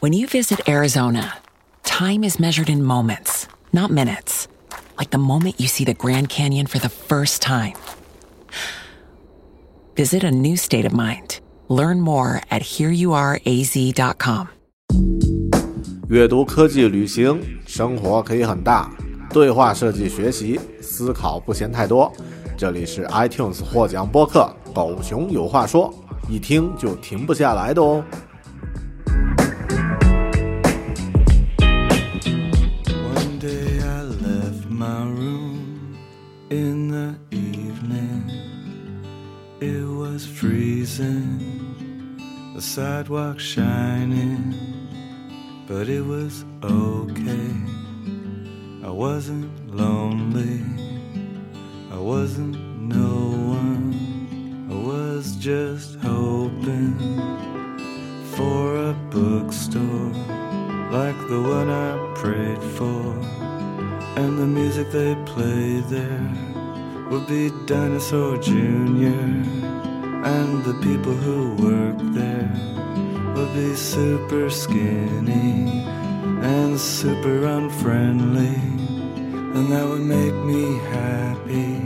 When you visit Arizona, time is measured in moments, not minutes. Like the moment you see the Grand Canyon for the first time. Visit a new state of mind. Learn more at hereyouareaz.com. 阅读、科技、旅行，生活可以很大。对话设计、学习，思考不嫌太多。这里是 iTunes 获奖播客《狗熊有话说》，一听就停不下来的哦。 Freezing, the sidewalk shining, but it was okay. I wasn't lonely, I wasn't no one. I was just hoping for a bookstore like the one I prayed for. And the music they play there would be Dinosaur Jr. And the people who work there would be super skinny and super unfriendly. And that would make me happy.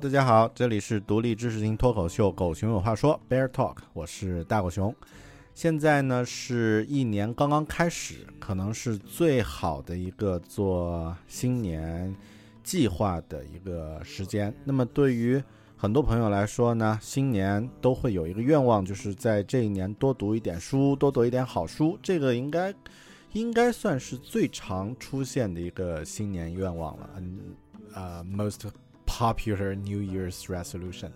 大家好，这里是独立知识型脱口秀《狗熊有话说》Bear Talk，我是大狗熊。现在呢是一年刚刚开始，可能是最好的一个做新年计划的一个时间。那么对于很多朋友来说呢，新年都会有一个愿望，就是在这一年多读一点书，多读一点好书。这个应该应该算是最常出现的一个新年愿望了。嗯，呃，most popular New Year's resolution。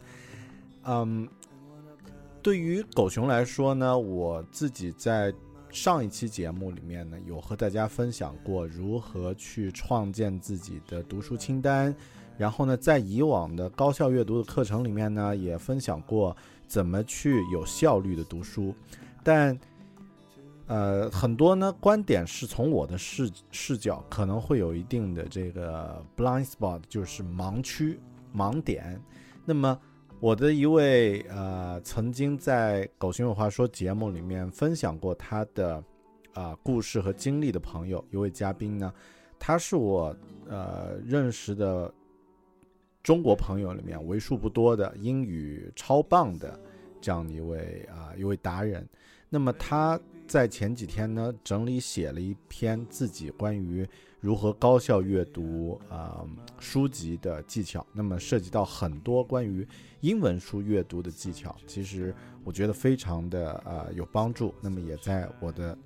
嗯，对于狗熊来说呢，我自己在上一期节目里面呢，有和大家分享过如何去创建自己的读书清单。然后呢，在以往的高效阅读的课程里面呢，也分享过怎么去有效率的读书。但呃，很多呢观点是从我的视视角可能会有一定的这个 blind spot，就是盲区、盲点。那么我的一位呃曾经在《狗熊有话说》节目里面分享过他的啊、故事和经历的朋友，一位嘉宾呢，他是我呃认识的中国朋友里面为数不多的英语超棒的这样一位啊、一位达人。那么他在前几天呢，整理写了一篇自己关于如何高效阅读啊、书籍的技巧。那么涉及到很多关于英文书阅读的技巧，其实我觉得非常的呃有帮助。那么也在我的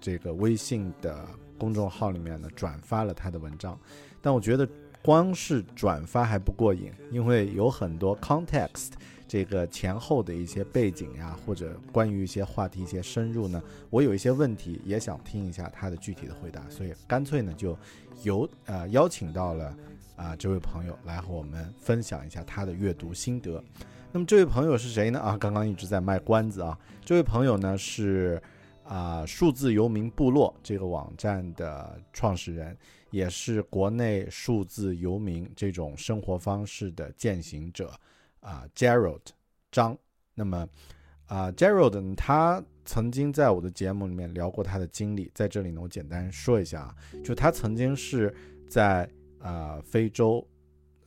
这个微信的公众号里面呢转发了他的文章。但我觉得光是转发还不过瘾，因为有很多 context。这个前后的一些背景呀，或者关于一些话题一些深入呢，我有一些问题也想听一下他的具体的回答，所以干脆呢就由呃邀请到了啊、这位朋友来和我们分享一下他的阅读心得。那么这位朋友是谁呢？啊，刚刚一直在卖关子啊，这位朋友呢是啊、数字游民部落这个网站的创始人，也是国内数字游民这种生活方式的践行者。啊、，Gerald 张，那么啊、，Gerald 呢，他曾经在我的节目里面聊过他的经历，在这里呢，我简单说一下啊，就他曾经是在啊、非洲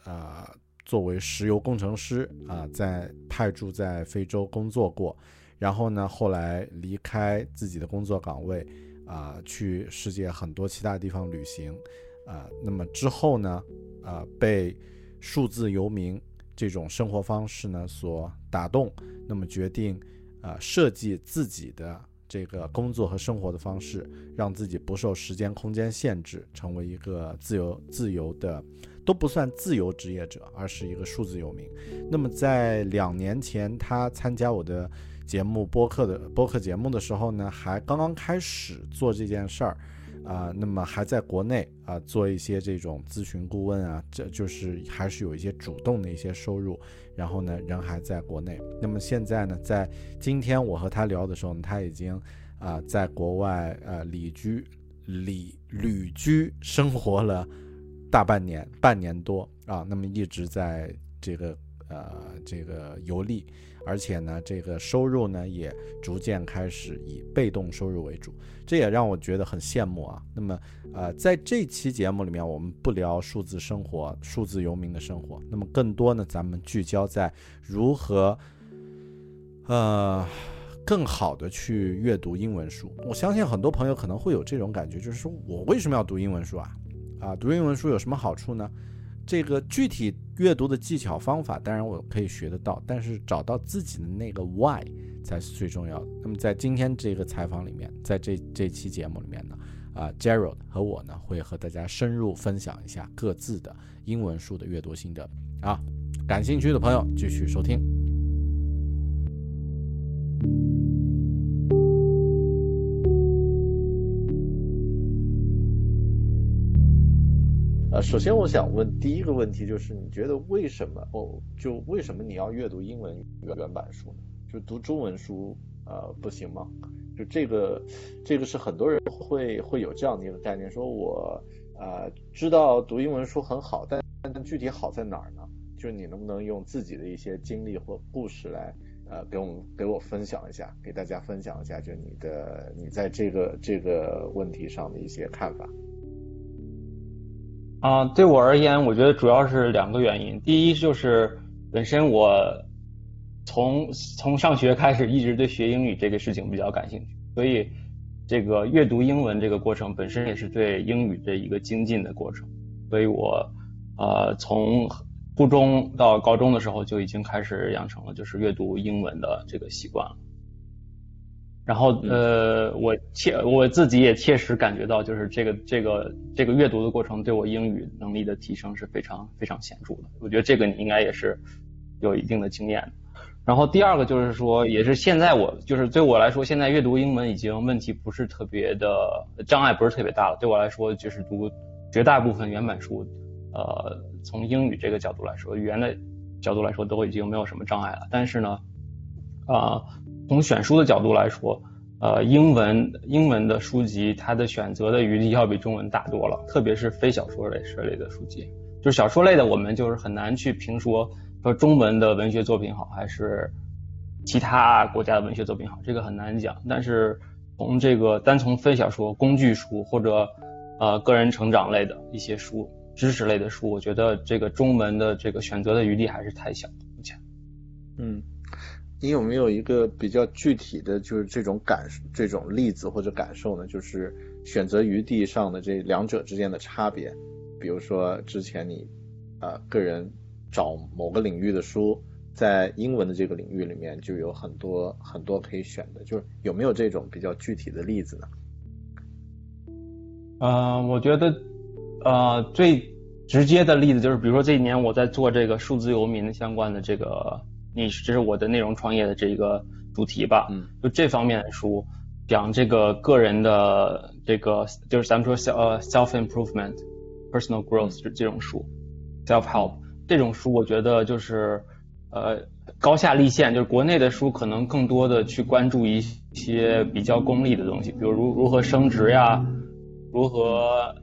啊、作为石油工程师啊、在派驻在非洲工作过，然后呢，后来离开自己的工作岗位啊、去世界很多其他地方旅行。啊、那么之后呢，啊、被数字游民这种生活方式呢所打动，那么决定啊、设计自己的这个工作和生活的方式，让自己不受时间空间限制，成为一个自由自由的都不算自由职业者，而是一个数字游民。那么在两年前，他参加我的节目播客的播客节目的时候呢，还刚刚开始做这件事儿。啊、那么还在国内啊、做一些这种咨询顾问啊，这就是还是有一些主动的一些收入，然后呢人还在国内。那么现在呢，在今天我和他聊的时候呢，他已经啊、在国外呃旅居旅旅居生活了大半年，半年多啊，那么一直在这个呃这个游历，而且呢，这个收入呢也逐渐开始以被动收入为主，这也让我觉得很羡慕啊。那么呃，在这期节目里面，我们不聊数字生活、数字游民的生活，那么更多呢，咱们聚焦在如何呃。更好的去阅读英文书，我相信很多朋友可能会有这种感觉，就是说我为什么要读英文书啊？啊，读英文书有什么好处呢？这个具体阅读的技巧方法，当然我可以学得到，但是找到自己的那个 why 才是最重要的。那么在今天这个采访里面，在这这期节目里面呢，啊，Gerald 和我呢会和大家深入分享一下各自的英文书的阅读心得啊。感兴趣的朋友继续收听。首先我想问第一个问题就是，你觉得为什么哦，就为什么你要阅读英文原版书呢？就读中文书呃不行吗？就这个，这个是很多人会会有这样的一个概念，说我呃知道读英文书很好，但但具体好在哪儿呢？就你能不能用自己的一些经历或故事来呃给我们给我分享一下，给大家分享一下，就你的你在这个这个问题上的一些看法。啊、对我而言，我觉得主要是两个原因。第一就是本身我从从上学开始一直对学英语这个事情比较感兴趣，所以这个阅读英文这个过程本身也是对英语的一个精进的过程。所以我呃从初中到高中的时候就已经开始养成了就是阅读英文的这个习惯了。然后呃，我切我自己也切实感觉到，就是这个这个这个阅读的过程对我英语能力的提升是非常非常显著的。我觉得这个你应该也是有一定的经验的。然后第二个就是说，也是现在我就是对我来说，现在阅读英文已经问题不是特别的障碍不是特别大了。对我来说，就是读绝大部分原版书，呃，从英语这个角度来说，语言的角度来说都已经没有什么障碍了。但是呢，啊、从选书的角度来说，呃，英文英文的书籍它的选择的余地要比中文大多了，特别是非小说类这类的书籍。就是小说类的，我们就是很难去评说说中文的文学作品好还是其他国家的文学作品好，这个很难讲。但是从这个单从非小说、工具书或者呃个人成长类的一些书、知识类的书，我觉得这个中文的这个选择的余地还是太小。目前，嗯，你有没有一个比较具体的就是这种感这种例子或者感受呢？就是选择余地上的这两者之间的差别，比如说之前你呃个人找某个领域的书，在英文的这个领域里面就有很多很多可以选的，就是有没有这种比较具体的例子呢？呃，我觉得呃最直接的例子就是，比如说这一年我在做这个数字游民相关的这个，你这是我的内容创业的这个主题吧？嗯，就这方面的书，讲这个个人的这个，就是咱们说 self 呃 self improvement、personal growth 这这种书，self help 这种书，我觉得就是呃高下立现，就是国内的书可能更多的去关注一些比较功利的东西，比如如如何升职呀，如何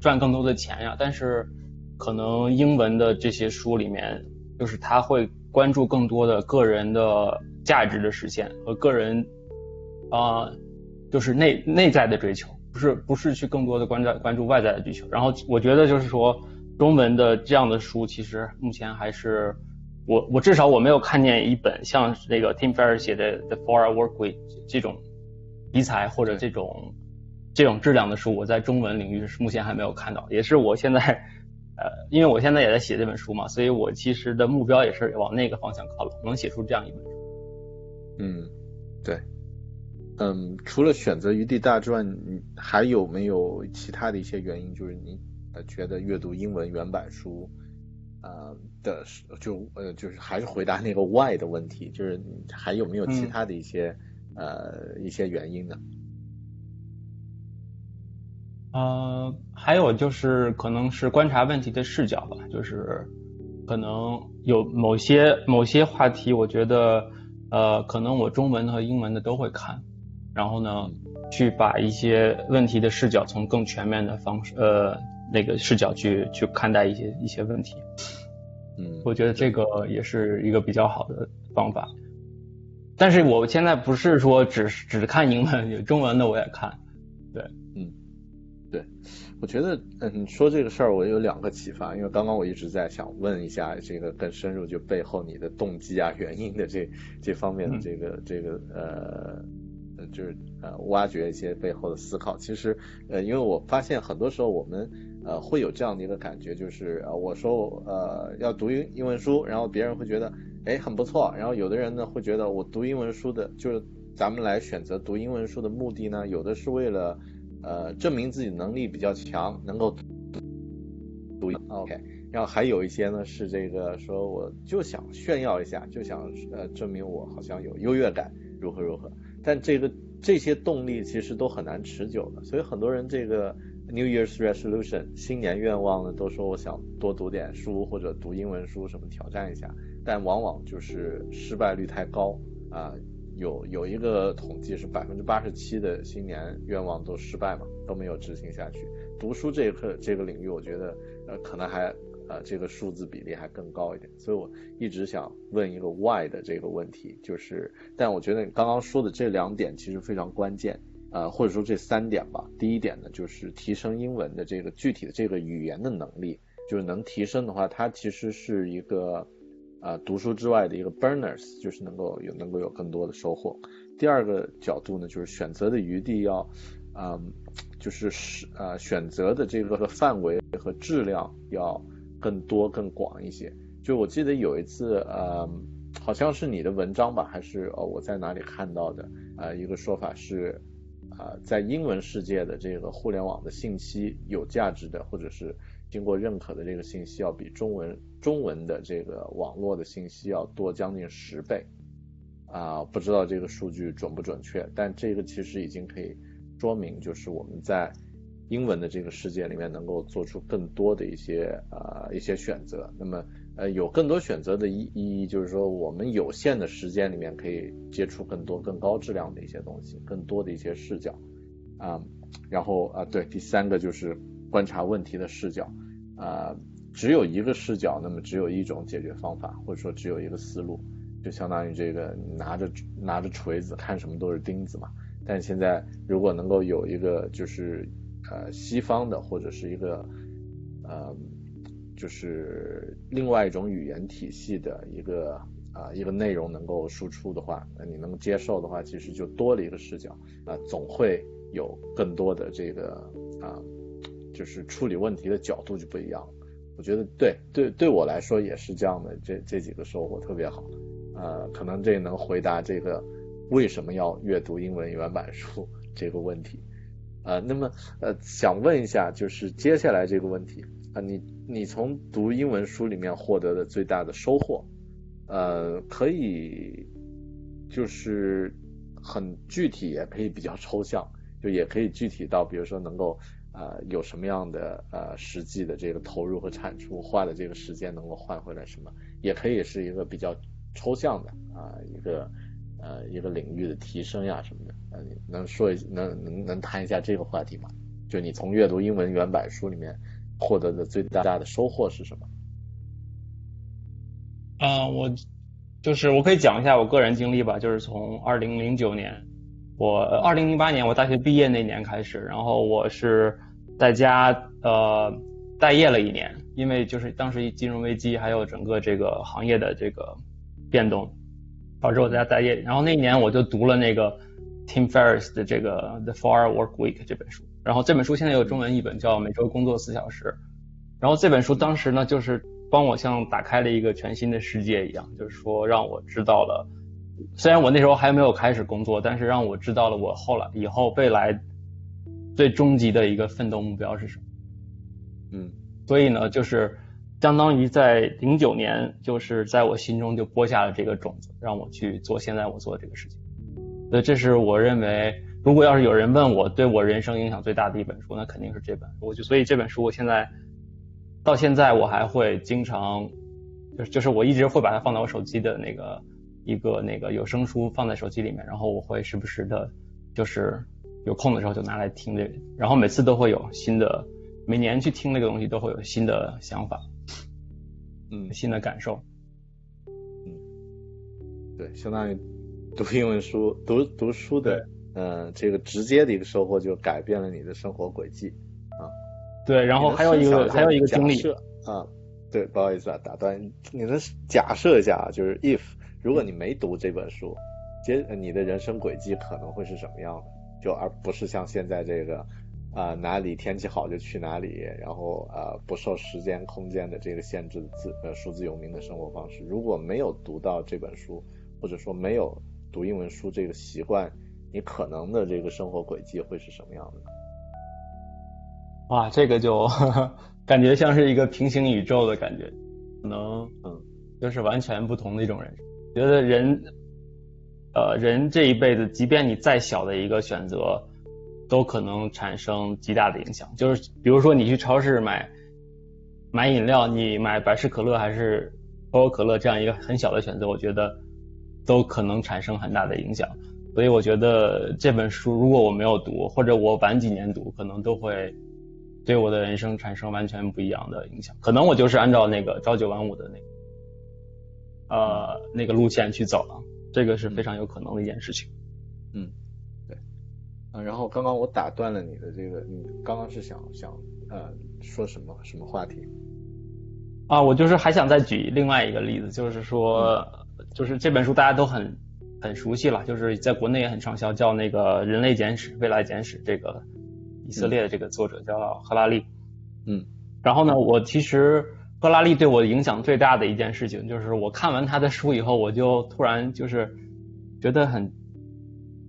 赚更多的钱呀，但是可能英文的这些书里面，就是他会关注更多的个人的价值的实现和个人啊、呃就是内内在的追求，不是不是去更多的关注关注外在的追求。然后我觉得就是说，中文的这样的书，其实目前还是我我至少我没有看见一本像那个 Tim Ferriss 写的《The Four Hour Work Week》这种题材或者这种这种质量的书，我在中文领域是目前还没有看到，也是我现在呃，因为我现在也在写这本书嘛，所以我其实的目标也是往那个方向靠拢，能写出这样一本书。嗯，对，嗯，除了选择余地大之外，你还有没有其他的一些原因？就是你呃觉得阅读英文原版书，呃的就呃就是还是回答那个 why 的问题，就是还有没有其他的一些、呃一些原因呢？呃，还有就是可能是观察问题的视角吧，就是可能有某些某些话题，我觉得呃，可能我中文和英文的都会看，然后呢，去把一些问题的视角从更全面的方式呃那个视角去去看待一些一些问题。嗯，我觉得这个也是一个比较好的方法。但是我现在不是说只只看英文，有中文的我也看。对，对，我觉得，嗯，说这个事儿，我有两个启发，因为刚刚我一直在想问一下这个更深入，就背后你的动机啊、原因的这这方面的这个、这个呃，呃就是呃挖掘一些背后的思考。其实，呃，因为我发现很多时候我们呃会有这样的一个感觉，就是呃我说呃要读英英文书，然后别人会觉得哎很不错，然后有的人呢会觉得我读英文书的，就是咱们来选择读英文书的目的呢，有的是为了。呃，证明自己能力比较强，能够读 OK，然后还有一些呢是这个说我就想炫耀一下，就想呃证明我好像有优越感，如何如何。但这个这些动力其实都很难持久的，所以很多人这个 New Year's Resolution 新年愿望呢，都说我想多读点书或者读英文书什么挑战一下，但往往就是失败率太高啊。有有一个统计是百分之八十七的新年愿望都失败嘛，都没有执行下去。读书这一课这个领域，我觉得呃可能还呃这个数字比例还更高一点。所以我一直想问一个 why 的这个问题，就是但我觉得你刚刚说的这两点其实非常关键，呃或者说这三点吧。第一点呢，就是提升英文的这个具体的这个语言的能力，就是能提升的话，它其实是一个。啊，读书之外的一个 burners，就是能够有能够有更多的收获。第二个角度呢，就是选择的余地要，嗯，就是是呃选择的这个范围和质量要更多更广一些。就我记得有一次，呃，好像是你的文章吧，还是哦我在哪里看到的？呃，一个说法是，啊，在英文世界的这个互联网的信息有价值的，或者是。经过认可的这个信息要比中文中文的这个网络的信息要多将近十倍，啊，不知道这个数据准不准确，但这个其实已经可以说明，就是我们在英文的这个世界里面能够做出更多的一些啊一些选择。那么呃有更多选择的意意义，就是说我们有限的时间里面可以接触更多更高质量的一些东西，更多的一些视角啊。然后啊对，第三个就是观察问题的视角。啊，只有一个视角，那么只有一种解决方法，或者说只有一个思路，就相当于这个拿着拿着锤子看什么都是钉子嘛。但现在如果能够有一个就是呃西方的或者是一个呃就是另外一种语言体系的一个啊一个内容能够输出的话，那你能接受的话，其实就多了一个视角啊，总会有更多的这个啊。就是处理问题的角度就不一样，我觉得对对对我来说也是这样的，这这几个收获特别好，呃，可能这能回答这个为什么要阅读英文原版书 这个问题，呃，那么呃想问一下，就是接下来这个问题啊，你你从读英文书里面获得的最大的收获，呃，可以就是很具体，也可以比较抽象，就也可以具体到比如说能够。呃，有什么样的呃实际的这个投入和产出，花的这个时间能够换回来什么？也可以是一个比较抽象的啊，一个呃一个领域的提升呀什么的。呃，能说一能能能谈一下这个话题吗？就你从阅读英文原版书里面获得的最大的收获是什么？啊，我就是我可以讲一下我个人经历吧，就是从二零零九年。我二零零八年我大学毕业那年开始，然后我是在家呃待业了一年，因为就是当时金融危机还有整个这个行业的这个变动，导致我在家待业。然后那一年我就读了那个 Tim Ferriss 的这个 The Four Work Week 这本书，然后这本书现在有中文译本叫《每周工作四小时》，然后这本书当时呢，就是帮我像打开了一个全新的世界一样，就是说让我知道了，虽然我那时候还没有开始工作，但是让我知道了我后来以后未来最终极的一个奋斗目标是什么。嗯，所以呢，就是相当于在零九年，就是在我心中就播下了这个种子，让我去做现在我做的这个事情。所以这是我认为，如果要是有人问我对我人生影响最大的一本书，那肯定是这本。我就所以这本书我现在到现在我还会经常，就是就是我一直会把它放到我手机的那个一个那个有声书放在手机里面，然后我会时不时的，就是有空的时候就拿来听这个，然后每次都会有新的，每年去听那个东西都会有新的想法，嗯，新的感受。嗯对，相当于读英文书、读读书的，呃，这个直接的一个收获就改变了你的生活轨迹啊。对，然后还有一个还有一个经历啊，对，不好意思啊，打断，你能假设一下啊，就是 if 如果你没读这本书，接你的人生轨迹可能会是什么样的？就而不是像现在这个啊哪里天气好就去哪里，然后呃不受时间空间的这个限制的自呃数字游民的生活方式。如果没有读到这本书，或者说没有读英文书这个习惯，你可能的这个生活轨迹会是什么样的？哇，这个就感觉像是一个平行宇宙的感觉，可能嗯，就是完全不同的一种人生。觉得人，呃，人这一辈子，即便你再小的一个选择，都可能产生极大的影响。就是比如说你去超市买买饮料，你买百事可乐还是可口可乐这样一个很小的选择，我觉得都可能产生很大的影响。所以我觉得这本书如果我没有读，或者我晚几年读，可能都会。对我的人生产生完全不一样的影响，可能我就是按照那个朝九晚五的那个，呃，那个路线去走了，这个是非常有可能的一件事情。嗯，对，啊，然后刚刚我打断了你的这个，你刚刚是想想呃说什么什么话题？啊，我就是还想再举另外一个例子，就是说，就是这本书大家都很很熟悉了，就是在国内也很畅销，叫那个《人类简史》《未来简史》这个。以色列的这个作者叫赫拉利，嗯，然后呢，我其实赫拉利对我影响最大的一件事情，就是我看完他的书以后，我就突然就是觉得很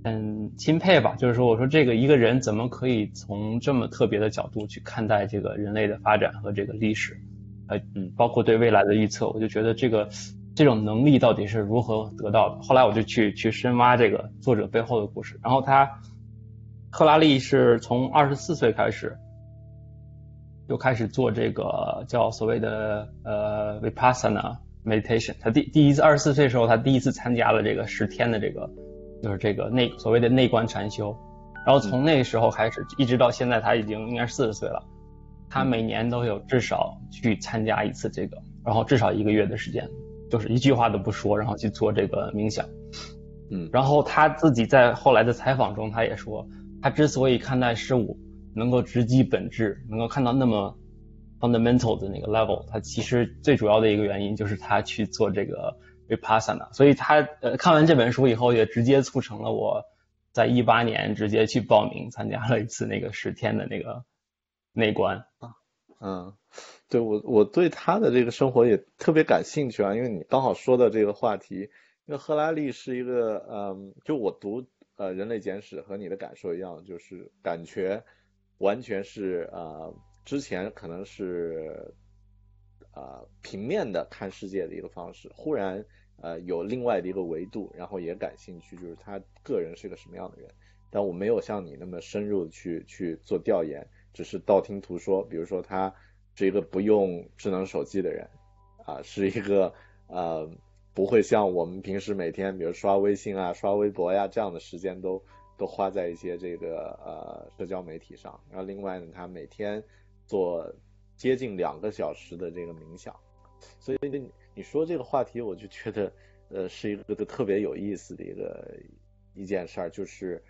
很钦佩吧，就是说，我说这个一个人怎么可以从这么特别的角度去看待这个人类的发展和这个历史，呃，嗯，包括对未来的预测，我就觉得这个这种能力到底是如何得到的？后来我就去去深挖这个作者背后的故事，然后他。赫拉利是从二十四岁开始，就开始做这个叫所谓的呃 vipassana meditation。他第第一次二十四岁的时候，他第一次参加了这个十天的这个，就是这个内所谓的内观禅修。然后从那个时候开始，一直到现在，他已经应该四十岁了。他每年都有至少去参加一次这个，然后至少一个月的时间，就是一句话都不说，然后去做这个冥想。嗯，然后他自己在后来的采访中，他也说。他之所以看待事物能够直击本质，能够看到那么 fundamental 的那个 level，他其实最主要的一个原因就是他去做这个 vipassana。所以他呃看完这本书以后，也直接促成了我在一八年直接去报名参加了一次那个十天的那个内观啊。嗯，对我我对他的这个生活也特别感兴趣啊，因为你刚好说的这个话题，因为赫拉利是一个嗯，就我读。呃，人类简史和你的感受一样，就是感觉完全是呃，之前可能是呃平面的看世界的一个方式，忽然呃有另外的一个维度，然后也感兴趣，就是他个人是个什么样的人。但我没有像你那么深入的去去做调研，只是道听途说。比如说，他是一个不用智能手机的人，啊，是一个呃。不会像我们平时每天，比如刷微信啊、刷微博呀这样的时间都都花在一些这个呃社交媒体上。然后另外呢，他每天做接近两个小时的这个冥想。所以你你说这个话题，我就觉得呃是一个特别有意思的一个一件事儿，就是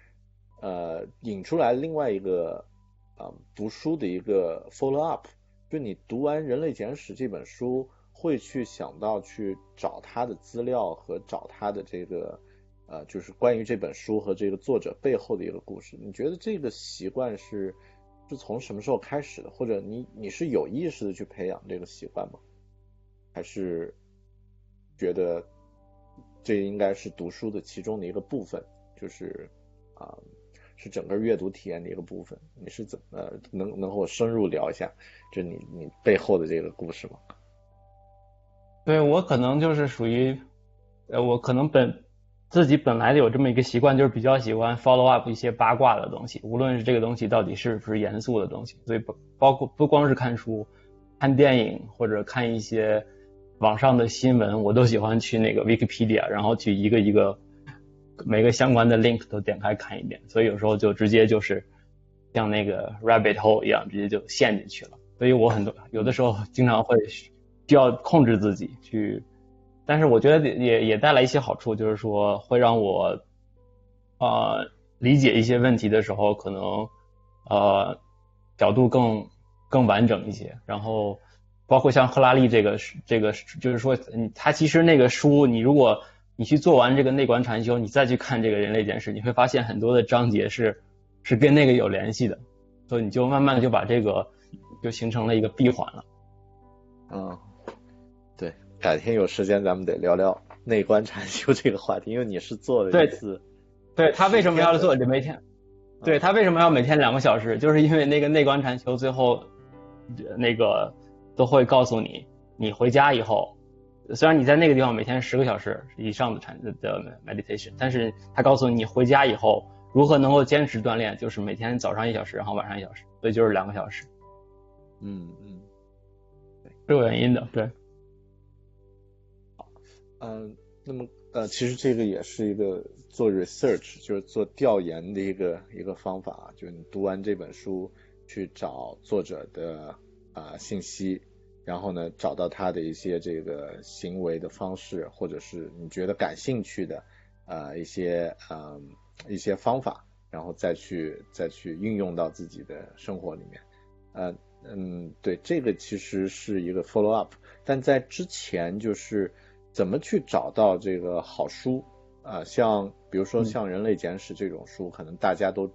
呃引出来另外一个啊读书的一个 follow up，就你读完《人类简史》这本书。会去想到去找他的资料和找他的这个，呃，就是关于这本书和这个作者背后的一个故事。你觉得这个习惯是，是从什么时候开始的？或者你你是有意识的去培养这个习惯吗？还是觉得这应该是读书的其中的一个部分，就是啊，是整个阅读体验的一个部分？你是怎么能能和我深入聊一下，就你你背后的这个故事吗？对我可能就是属于，呃，我可能本自己本来就有这么一个习惯，就是比较喜欢 follow up 一些八卦的东西，无论是这个东西到底是不是严肃的东西，所以包包括不光是看书、看电影或者看一些网上的新闻，我都喜欢去那个 Wikipedia，然后去一个一个每个相关的 link 都点开看一遍，所以有时候就直接就是像那个 rabbit hole 一样，直接就陷进去了。所以我很多有的时候经常会。需要控制自己去，但是我觉得也也带来一些好处，就是说会让我呃理解一些问题的时候，可能呃角度更更完整一些。然后包括像赫拉利这个这个，就是说他其实那个书，你如果你去做完这个内观禅修，你再去看这个人类简史，你会发现很多的章节是是跟那个有联系的，所以你就慢慢的就把这个就形成了一个闭环了。嗯。改天有时间咱们得聊聊内观禅修这个话题，因为你是做了一次。对他为什么要做？每天，对他为什么要每天两个小时？就是因为那个内观禅修最后那个都会告诉你，你回家以后，虽然你在那个地方每天十个小时以上的禅的 meditation，但是他告诉你，你回家以后如何能够坚持锻炼，就是每天早上一小时，然后晚上一小时，所以就是两个小时。嗯嗯，是有原因的，对。嗯，那么呃，其实这个也是一个做 research，就是做调研的一个一个方法，就是你读完这本书，去找作者的啊信息，然后呢，找到他的一些这个行为的方式，或者是你觉得感兴趣的啊一些嗯一些方法，然后再去再去运用到自己的生活里面。呃嗯，对，这个其实是一个 follow up，但在之前就是。怎么去找到这个好书啊？像比如说像《人类简史》这种书，可能大家都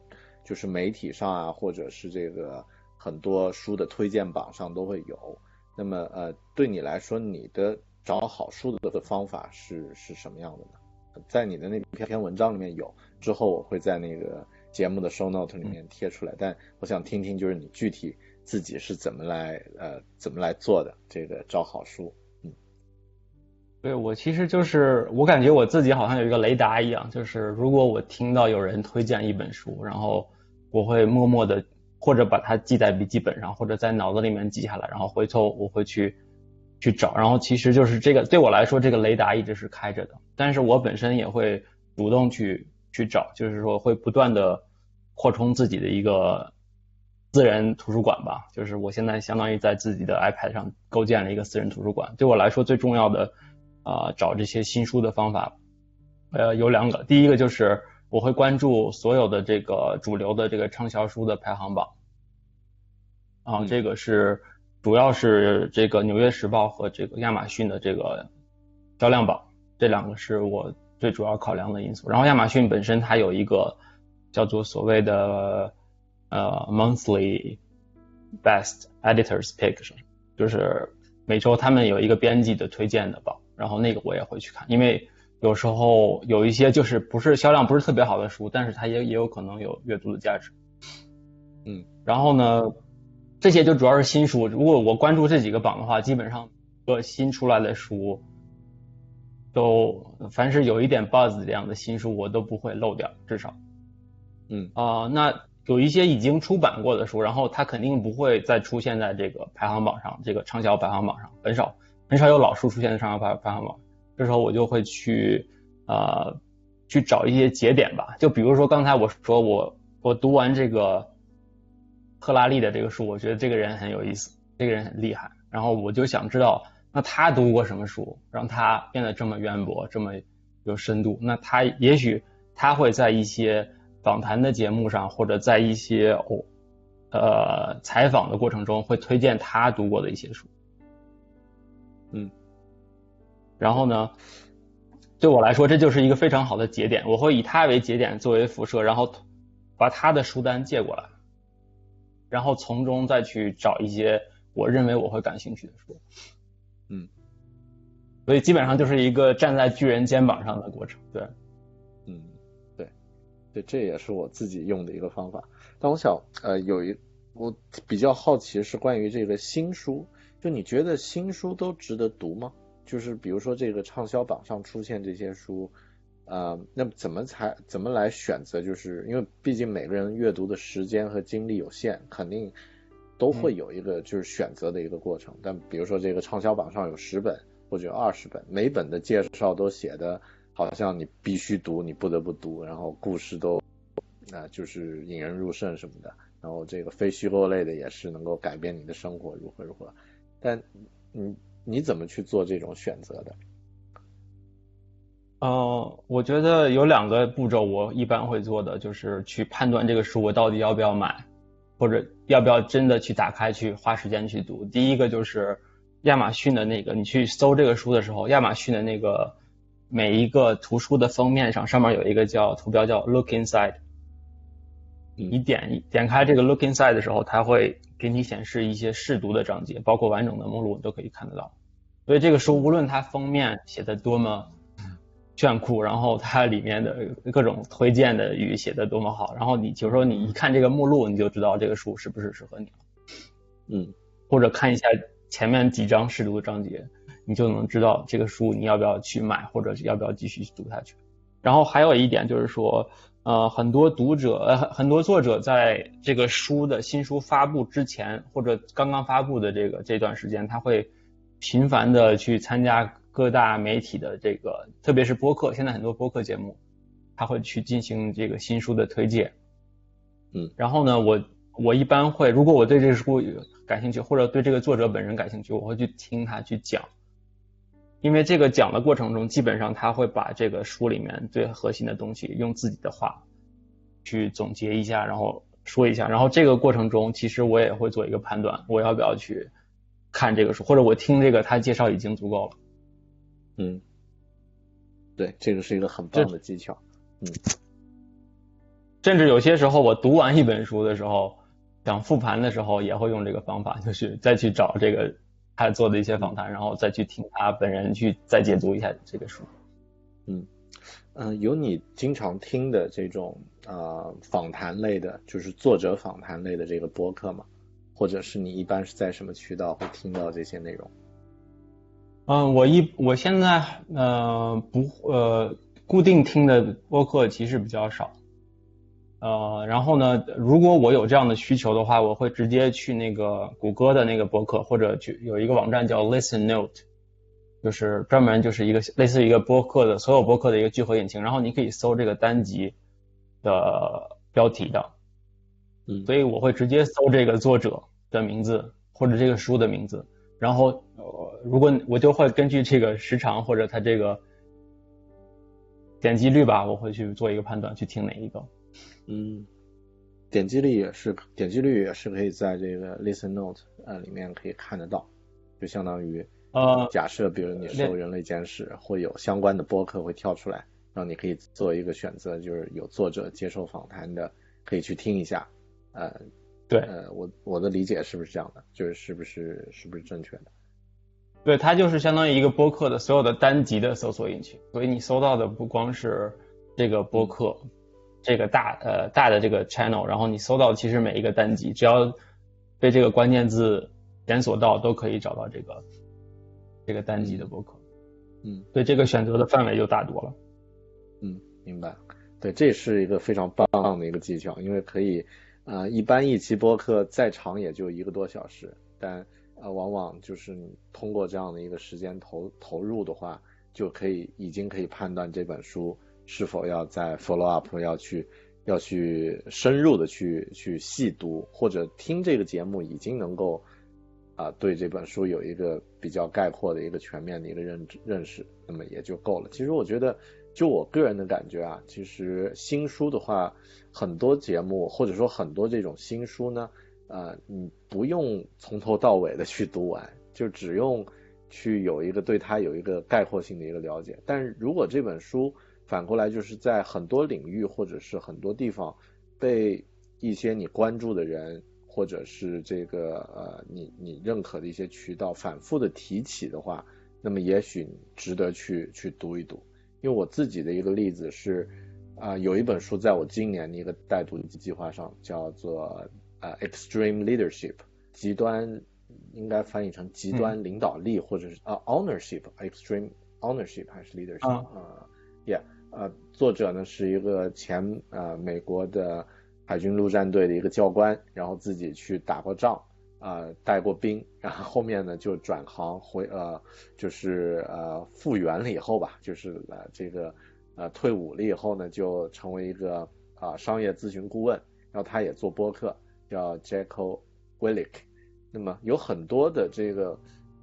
就是媒体上啊，或者是这个很多书的推荐榜上都会有。那么呃，对你来说，你的找好书的的方法是是什么样的呢？在你的那篇文章里面有，之后我会在那个节目的 show note 里面贴出来。但我想听听，就是你具体自己是怎么来呃怎么来做的这个找好书。对我其实就是我感觉我自己好像有一个雷达一样，就是如果我听到有人推荐一本书，然后我会默默的或者把它记在笔记本上，或者在脑子里面记下来，然后回头我会去去找。然后其实就是这个对我来说，这个雷达一直是开着的。但是我本身也会主动去去找，就是说会不断的扩充自己的一个私人图书馆吧。就是我现在相当于在自己的 iPad 上构建了一个私人图书馆。对我来说最重要的。啊，找这些新书的方法，呃，有两个。第一个就是我会关注所有的这个主流的这个畅销书的排行榜，啊，这个是主要是这个《纽约时报》和这个亚马逊的这个销量榜，这两个是我最主要考量的因素。然后亚马逊本身它有一个叫做所谓的呃 monthly best editors pick，就是每周他们有一个编辑的推荐的榜。然后那个我也会去看，因为有时候有一些就是不是销量不是特别好的书，但是它也也有可能有阅读的价值。嗯，然后呢，这些就主要是新书。如果我关注这几个榜的话，基本上个新出来的书，都凡是有一点 buzz 这样的新书，我都不会漏掉，至少。嗯啊，那有一些已经出版过的书，然后它肯定不会再出现在这个排行榜上，这个畅销排行榜上很少。很少有老书出现在上排排行榜，这时候我就会去呃去找一些节点吧，就比如说刚才我说我我读完这个赫拉利的这个书，我觉得这个人很有意思，这个人很厉害，然后我就想知道那他读过什么书，让他变得这么渊博，这么有深度，那他也许他会在一些访谈的节目上，或者在一些哦呃采访的过程中，会推荐他读过的一些书。嗯，然后呢，对我来说这就是一个非常好的节点，我会以它为节点作为辐射，然后把他的书单借过来，然后从中再去找一些我认为我会感兴趣的书。嗯，所以基本上就是一个站在巨人肩膀上的过程。对，嗯，对，对，这也是我自己用的一个方法。但我想，呃，有一我比较好奇是关于这个新书，就你觉得新书都值得读吗？就是比如说这个畅销榜上出现这些书。呃，那怎么才怎么来选择？就是因为毕竟每个人阅读的时间和精力有限，肯定都会有一个就是选择的一个过程。但比如说这个畅销榜上有十本或者二十本，每本的介绍都写的好像你必须读，你不得不读，然后故事都啊就是引人入胜什么的，然后这个非虚构类的也是能够改变你的生活如何如何。但你你怎么去做这种选择的？呃，我觉得有两个步骤，我一般会做的就是去判断这个书我到底要不要买，或者要不要真的去打开去花时间去读。第一个就是亚马逊的那个，你去搜这个书的时候，亚马逊的那个每一个图书的封面上上面有一个叫图标叫 Look Inside，你点点开这个 Look Inside 的时候，它会给你显示一些试读的章节，包括完整的目录你都可以看得到。所以这个书无论它封面写的多么。炫酷，然后它里面的各种推荐的语写的多么好，然后你就说你一看这个目录，你就知道这个书是不是适合你了嗯，或者看一下前面几章试读的章节，你就能知道这个书你要不要去买，或者要不要继续读下去。然后还有一点就是说，呃，很多读者呃很多作者在这个书的新书发布之前，或者刚刚发布的这个这段时间，他会频繁的去参加。各大媒体的这个，特别是播客，现在很多播客节目，他会去进行这个新书的推荐。嗯，然后呢，我我一般会，如果我对这个书感兴趣，或者对这个作者本人感兴趣，我会去听他去讲。因为这个讲的过程中，基本上他会把这个书里面最核心的东西用自己的话去总结一下，然后说一下。然后这个过程中，其实我也会做一个判断，我要不要去看这个书，或者我听这个他介绍已经足够了。嗯，对，这个是一个很棒的技巧。嗯，甚至有些时候我读完一本书的时候，想复盘的时候，也会用这个方法，就是再去找这个他做的一些访谈，然后再去听他本人去再解读一下这个书。嗯嗯，有你经常听的这种呃访谈类的，就是作者访谈类的这个播客吗？或者是你一般是在什么渠道会听到这些内容？嗯，我一我现在呃不呃固定听的播客其实比较少，呃，然后呢，如果我有这样的需求的话，我会直接去那个谷歌的那个博客，或者去有一个网站叫 Listen Note，就是专门就是一个类似一个播客的所有播客的一个聚合引擎，然后你可以搜这个单集的标题的，嗯，所以我会直接搜这个作者的名字或者这个书的名字。然后，呃，如果我就会根据这个时长或者它这个点击率吧，我会去做一个判断，去听哪一个。嗯，点击率也是，点击率也是可以在这个 Listen Note 呃里面可以看得到，就相当于呃，假设比如你受人类监视，会有相关的播客会跳出来，然后你可以做一个选择，就是有作者接受访谈的，可以去听一下，呃。对，呃，我我的理解是不是这样的？就是是不是是不是正确的？对，它就是相当于一个播客的所有的单集的搜索引擎，所以你搜到的不光是这个播客，这个大呃大的这个 channel，然后你搜到其实每一个单集，只要被这个关键字检索到，都可以找到这个这个单集的博客。嗯，对，这个选择的范围就大多了。嗯，明白。对，这是一个非常棒的一个技巧，因为可以。啊，一般一期播客再长也就一个多小时，但呃，往往就是你通过这样的一个时间投投入的话，就可以已经可以判断这本书是否要在 follow up 要去要去深入的去去细读，或者听这个节目已经能够啊对这本书有一个比较概括的一个全面的一个认知认识，那么也就够了。其实我觉得。就我个人的感觉啊，其实新书的话，很多节目或者说很多这种新书呢，呃，你不用从头到尾的去读完，就只用去有一个对它有一个概括性的一个了解。但是如果这本书反过来就是在很多领域或者是很多地方被一些你关注的人或者是这个呃你你认可的一些渠道反复的提起的话，那么也许值得去去读一读。因为我自己的一个例子是，啊，有一本书在我今年的一个带读计划上，叫做呃 Extreme Leadership，极端应该翻译成极端领导力，或者是啊 Ownership，Extreme Ownership 还是 Leadership 啊，Yeah，呃，作者呢是一个前呃美国的海军陆战队的一个教官，然后自己去打过仗。呃，带过兵，然后后面呢就转行回呃，就是呃复员了以后吧，就是呃这个呃退伍了以后呢，就成为一个啊商业咨询顾问，然后他也做播客，叫 Jacko Willick。那么有很多的这个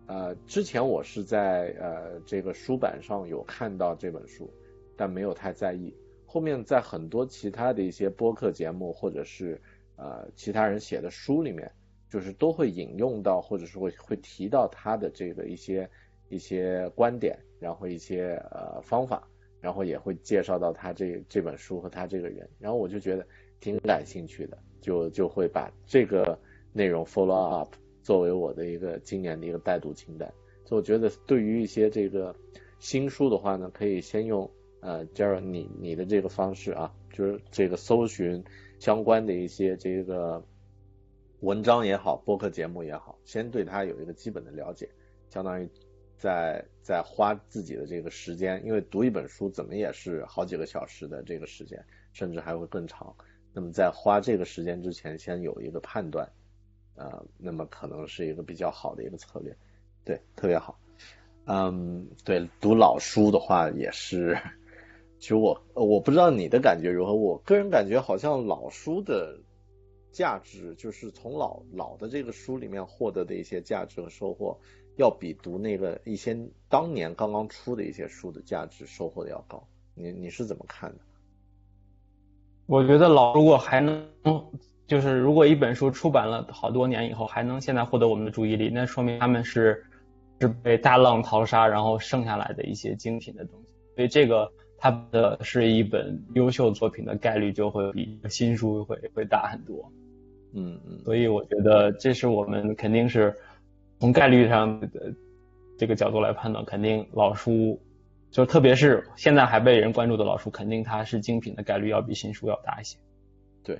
呃，之前我是在呃这个书版上有看到这本书，但没有太在意。后面在很多其他的一些播客节目或者是呃其他人写的书里面。就是都会引用到，或者是会会提到他的这个一些一些观点，然后一些呃方法，然后也会介绍到他这这本书和他这个人，然后我就觉得挺感兴趣的，就就会把这个内容 follow up 作为我的一个今年的一个带读清单。所以我觉得对于一些这个新书的话呢，可以先用呃 j e r 你你的这个方式啊，就是这个搜寻相关的一些这个。文章也好，播客节目也好，先对它有一个基本的了解，相当于在在花自己的这个时间，因为读一本书怎么也是好几个小时的这个时间，甚至还会更长。那么在花这个时间之前，先有一个判断，呃，那么可能是一个比较好的一个策略，对，特别好。嗯，对，读老书的话也是，其实我我不知道你的感觉如何，我个人感觉好像老书的。价值就是从老老的这个书里面获得的一些价值和收获，要比读那个一些当年刚刚出的一些书的价值收获的要高。你你是怎么看的？我觉得老如果还能，就是如果一本书出版了好多年以后还能现在获得我们的注意力，那说明他们是是被大浪淘沙然后剩下来的一些精品的东西。所以这个它的是一本优秀作品的概率就会比新书会会大很多。嗯嗯，所以我觉得这是我们肯定是从概率上的这个角度来判断，肯定老书就特别是现在还被人关注的老书，肯定它是精品的概率要比新书要大一些。对，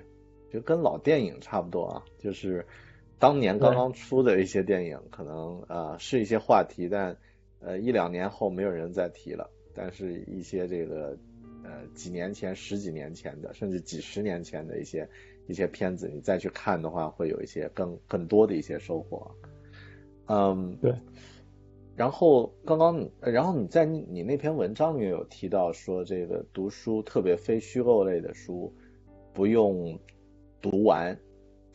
就跟老电影差不多啊，就是当年刚刚出的一些电影，可能呃是一些话题，但呃一两年后没有人再提了，但是一些这个呃几年前、十几年前的，甚至几十年前的一些。一些片子，你再去看的话，会有一些更更多的一些收获。嗯，对。然后刚刚，然后你在你那篇文章里面有提到说，这个读书特别非虚构类的书，不用读完，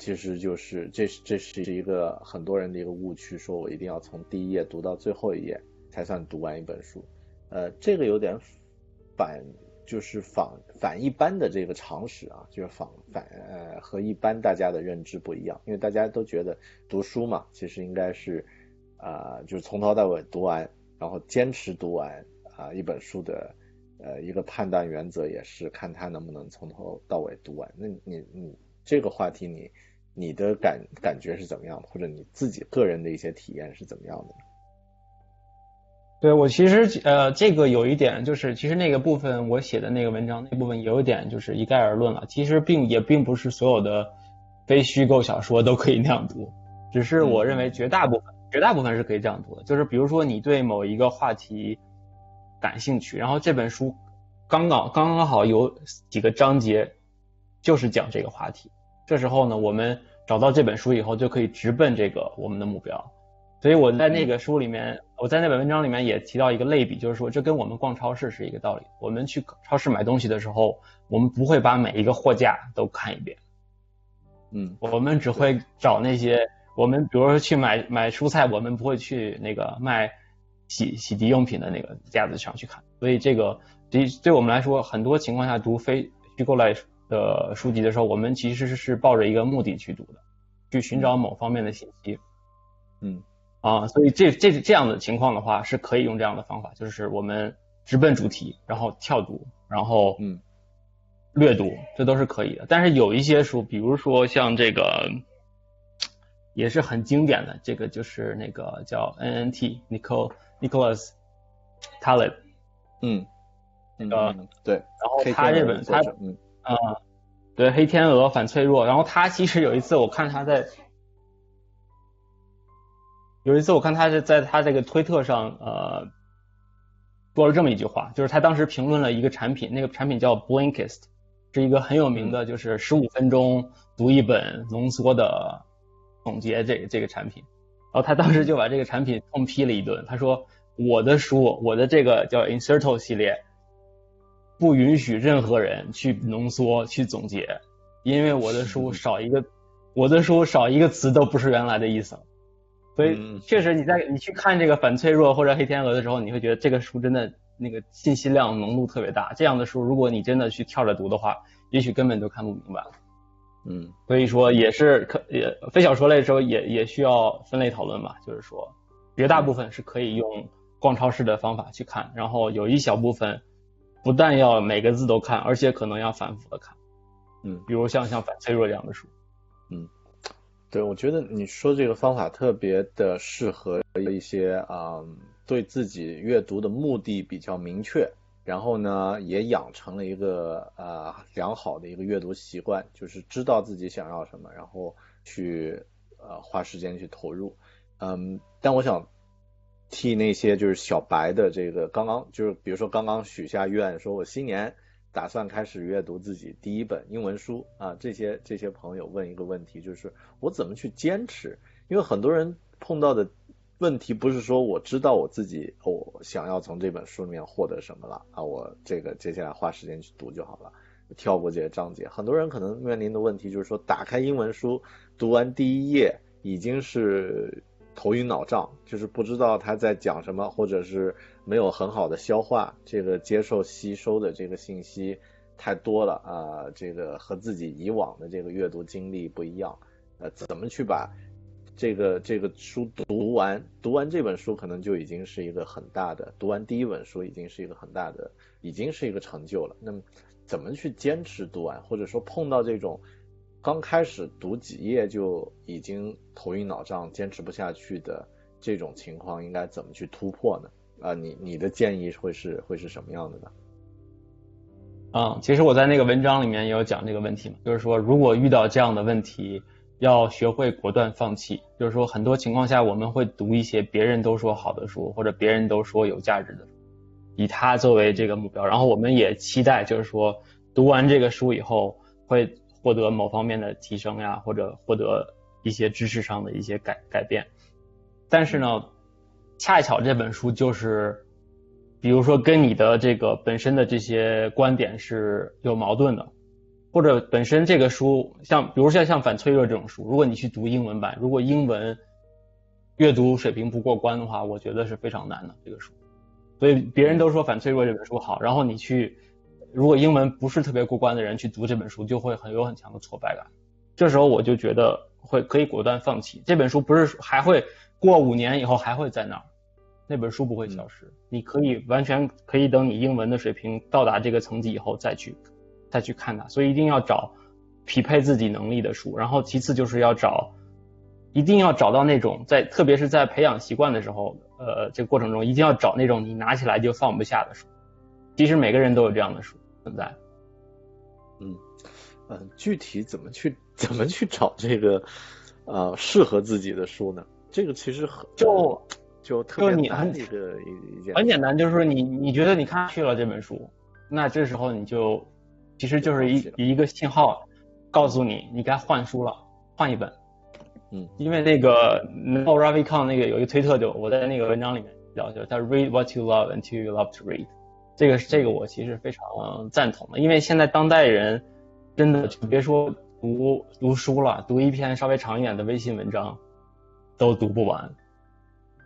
其实就是这是这是一个很多人的一个误区，说我一定要从第一页读到最后一页才算读完一本书。呃，这个有点反。就是反反一般的这个常识啊，就是反反呃和一般大家的认知不一样，因为大家都觉得读书嘛，其实应该是啊就是从头到尾读完，然后坚持读完啊一本书的呃一个判断原则也是看他能不能从头到尾读完。那你你这个话题你你的感感觉是怎么样的，或者你自己个人的一些体验是怎么样的？对我其实呃，这个有一点就是，其实那个部分我写的那个文章那部分有一点就是一概而论了。其实并也并不是所有的非虚构小说都可以那样读，只是我认为绝大部分绝大部分是可以这样读的。就是比如说你对某一个话题感兴趣，然后这本书刚刚刚刚好有几个章节就是讲这个话题，这时候呢，我们找到这本书以后就可以直奔这个我们的目标。所以我在那个书里面，我在那本文章里面也提到一个类比，就是说这跟我们逛超市是一个道理。我们去超市买东西的时候，我们不会把每一个货架都看一遍，嗯，我们只会找那些我们，比如说去买买蔬菜，我们不会去那个卖洗洗涤用品的那个架子上去看。所以这个对对我们来说，很多情况下读非虚构类的书籍的时候，我们其实是抱着一个目的去读的，去寻找某方面的信息，嗯。啊，所以这这这样的情况的话，是可以用这样的方法，就是我们直奔主题，然后跳读，然后嗯，略读，这都是可以的。但是有一些书，比如说像这个也是很经典的，这个就是那个叫 N.N.T. Nicol Nicholas Taleb，嗯，那个嗯对，然后黑他这本他嗯啊、对黑天鹅反脆弱，然后他其实有一次我看他在。有一次我看他是在他这个推特上，呃，说了这么一句话，就是他当时评论了一个产品，那个产品叫 Blinkist，是一个很有名的，就是十五分钟读一本浓缩的总结这这个产品。然后他当时就把这个产品痛批了一顿，他说我的书，我的这个叫 Inserto 系列，不允许任何人去浓缩去总结，因为我的书少一个，我的书少一个词都不是原来的意思。所嗯以确实你在你去看这个反脆弱或者黑天鹅的时候，你会觉得这个书真的那个信息量浓度特别大。这样的书，如果你真的去跳着读的话，也许根本就看不明白。嗯所以说也是可也非小说类的时候也也需要分类讨论吧，就是说绝大部分是可以用逛超市的方法去看，然后有一小部分不但要每个字都看，而且可能要反复的看，嗯，比如像像反脆弱这样的书。对，我觉得你说这个方法特别的适合一些啊、对自己阅读的目的比较明确，然后呢，也养成了一个呃良好的一个阅读习惯，就是知道自己想要什么，然后去呃花时间去投入。嗯，但我想替那些就是小白的这个刚刚就是比如说刚刚许下愿，说我新年打算开始阅读自己第一本英文书啊，这些这些朋友问一个问题，就是我怎么去坚持？因为很多人碰到的问题不是说我知道我自己我、想要从这本书里面获得什么了啊，我这个接下来花时间去读就好了，跳过这些章节。很多人可能面临的问题就是说，打开英文书读完第一页已经是头晕脑胀，就是不知道他在讲什么，或者是没有很好的消化这个接受吸收的这个信息太多了啊、这个和自己以往的这个阅读经历不一样，呃，怎么去把这个这个书读完？读完这本书可能就已经是一个很大的，读完第一本书已经是一个很大的，已经是一个成就了。那么怎么去坚持读完，或者说碰到这种刚开始读几页就已经头晕脑胀、坚持不下去的这种情况，应该怎么去突破呢？啊、你你的建议会是会是什么样的呢？嗯，其实我在那个文章里面也有讲这个问题嘛，就是说如果遇到这样的问题，要学会果断放弃。就是说很多情况下我们会读一些别人都说好的书，或者别人都说有价值的，以它作为这个目标，然后我们也期待就是说读完这个书以后会获得某方面的提升呀，或者获得一些知识上的一些改改变。但是呢，恰巧这本书就是。比如说跟你的这个本身的这些观点是有矛盾的，或者本身这个书像，比如像像反脆弱这种书，如果你去读英文版，如果英文阅读水平不过关的话，我觉得是非常难的这个书。所以别人都说反脆弱这本书好，然后你去，如果英文不是特别过关的人去读这本书，就会很有很强的挫败感。这时候我就觉得会可以果断放弃这本书，不是还会过五年以后还会在那儿。那本书不会消失，你可以完全可以等你英文的水平到达这个层级以后再去再去看它，所以一定要找匹配自己能力的书，然后其次就是要找，一定要找到那种在特别是在培养习惯的时候，呃，这个过程中一定要找那种你拿起来就放不下的书。其实每个人都有这样的书存在。嗯，呃，具体怎么去怎么去找这个呃适合自己的书呢？这个其实很就就特别难的一个一一件很简单，就是说你你觉得你看去了这本书，那这时候你就其实就是一一个信号，告诉你你该换书了，换一本。嗯，因为那个 Noel Ravikant 那个有一个推特就我在那个文章里面聊，就是他 read what you love until you love to read，这个这个我其实非常赞同的，因为现在当代人真的别说读读书了，读一篇稍微长一点的微信文章都读不完。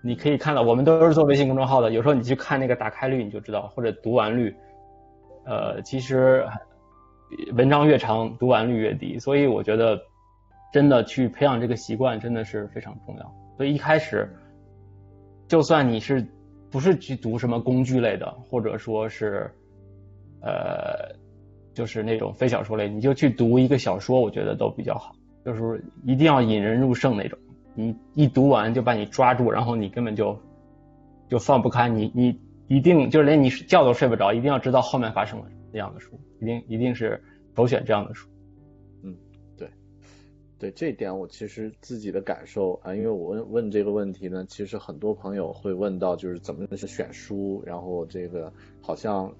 你可以看到，我们都是做微信公众号的，有时候你去看那个打开率，你就知道，或者读完率，呃，其实文章越长，读完率越低。所以我觉得，真的去培养这个习惯真的是非常重要。所以一开始，就算你是不是去读什么工具类的，或者说是，呃，就是那种非小说类，你就去读一个小说，我觉得都比较好，就是一定要引人入胜那种。你一读完就把你抓住，然后你根本就就放不开，你你一定就是连你觉都睡不着，一定要知道后面发生了这样的书，一定一定是首选这样的书。对，这点我其实自己的感受啊，因为我问问这个问题呢，其实很多朋友会问到就是怎么去选书，然后这个好像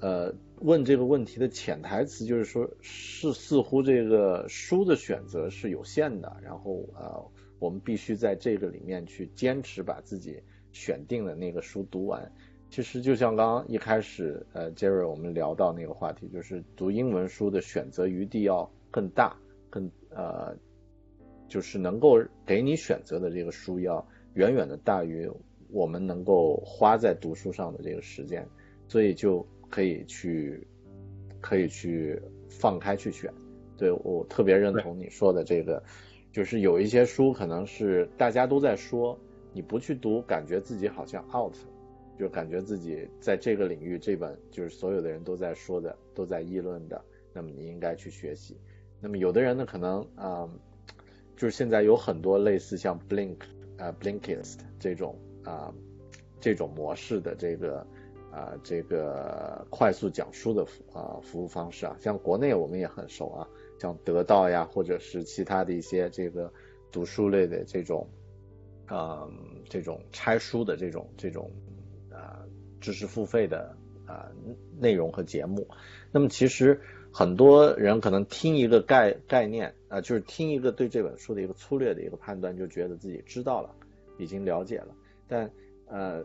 呃问这个问题的潜台词就是说是似乎这个书的选择是有限的，然后呃。我们必须在这个里面去坚持把自己选定的那个书读完。其实就像刚刚一开始，呃，Jerry 我们聊到那个话题，就是读英文书的选择余地要更大，更呃，就是能够给你选择的这个书要远远的大于我们能够花在读书上的这个时间，所以就可以去可以去放开去选。对我特别认同你说的这个。就是有一些书可能是大家都在说，你不去读，感觉自己好像 out，就感觉自己在这个领域这本就是所有的人都在说的，都在议论的，那么你应该去学习。那么有的人呢，可能啊，就是现在有很多类似像 Blink 啊 Blinkist 这种啊这种模式的这个啊这个快速讲书的服啊服务方式啊，像国内我们也很熟啊。像得到呀，或者是其他的一些这个读书类的这种，嗯，这种拆书的这种这种啊知识付费的啊内容和节目。那么其实很多人可能听一个概概念啊，就是听一个对这本书的一个粗略的一个判断，就觉得自己知道了，已经了解了。但呃，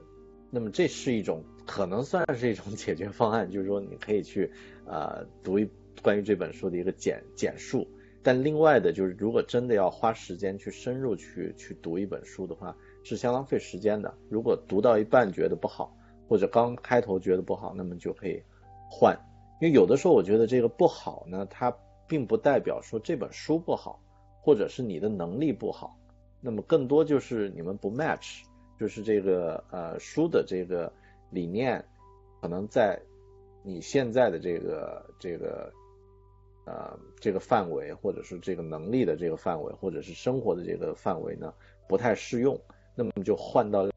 那么这是一种可能算是一种解决方案，就是说你可以去啊读一。关于这本书的一个简简述，但另外的就是，如果真的要花时间去深入去去读一本书的话，是相当费时间的。如果读到一半觉得不好，或者刚开头觉得不好，那么就可以换。因为有的时候我觉得这个不好呢，它并不代表说这本书不好，或者是你的能力不好，那么更多就是你们不 match，就是这个呃书的这个理念，可能在你现在的这个这个。呃，这个范围，或者是这个能力的这个范围，或者是生活的这个范围呢，不太适用，那么就换到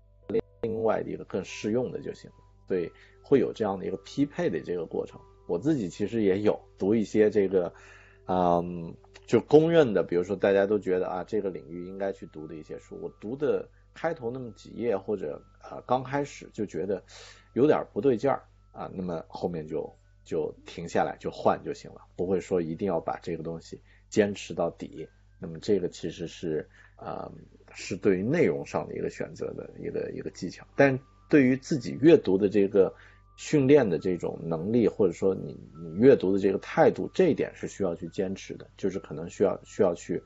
另外的一个更适用的就行了。所以会有这样的一个匹配的这个过程。我自己其实也有读一些这个，嗯，就公认的，比如说大家都觉得啊，这个领域应该去读的一些书，我读的开头那么几页或者啊刚开始就觉得有点不对劲儿啊，那么后面就。就停下来就换就行了，不会说一定要把这个东西坚持到底。那么这个其实是啊，是对于内容上的一个选择的一个一个技巧。但对于自己阅读的这个训练的这种能力，或者说你你阅读的这个态度，这一点是需要去坚持的，就是可能需要需要去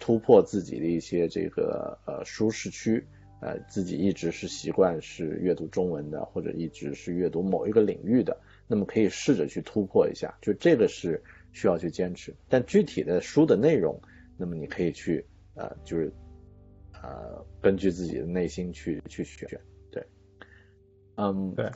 突破自己的一些这个呃舒适区，呃自己一直是习惯是阅读中文的，或者一直是阅读某一个领域的。那么可以试着去突破一下，就这个是需要去坚持。但具体的书的内容，那么你可以去呃，就是呃，根据自己的内心去去选。对，嗯，对。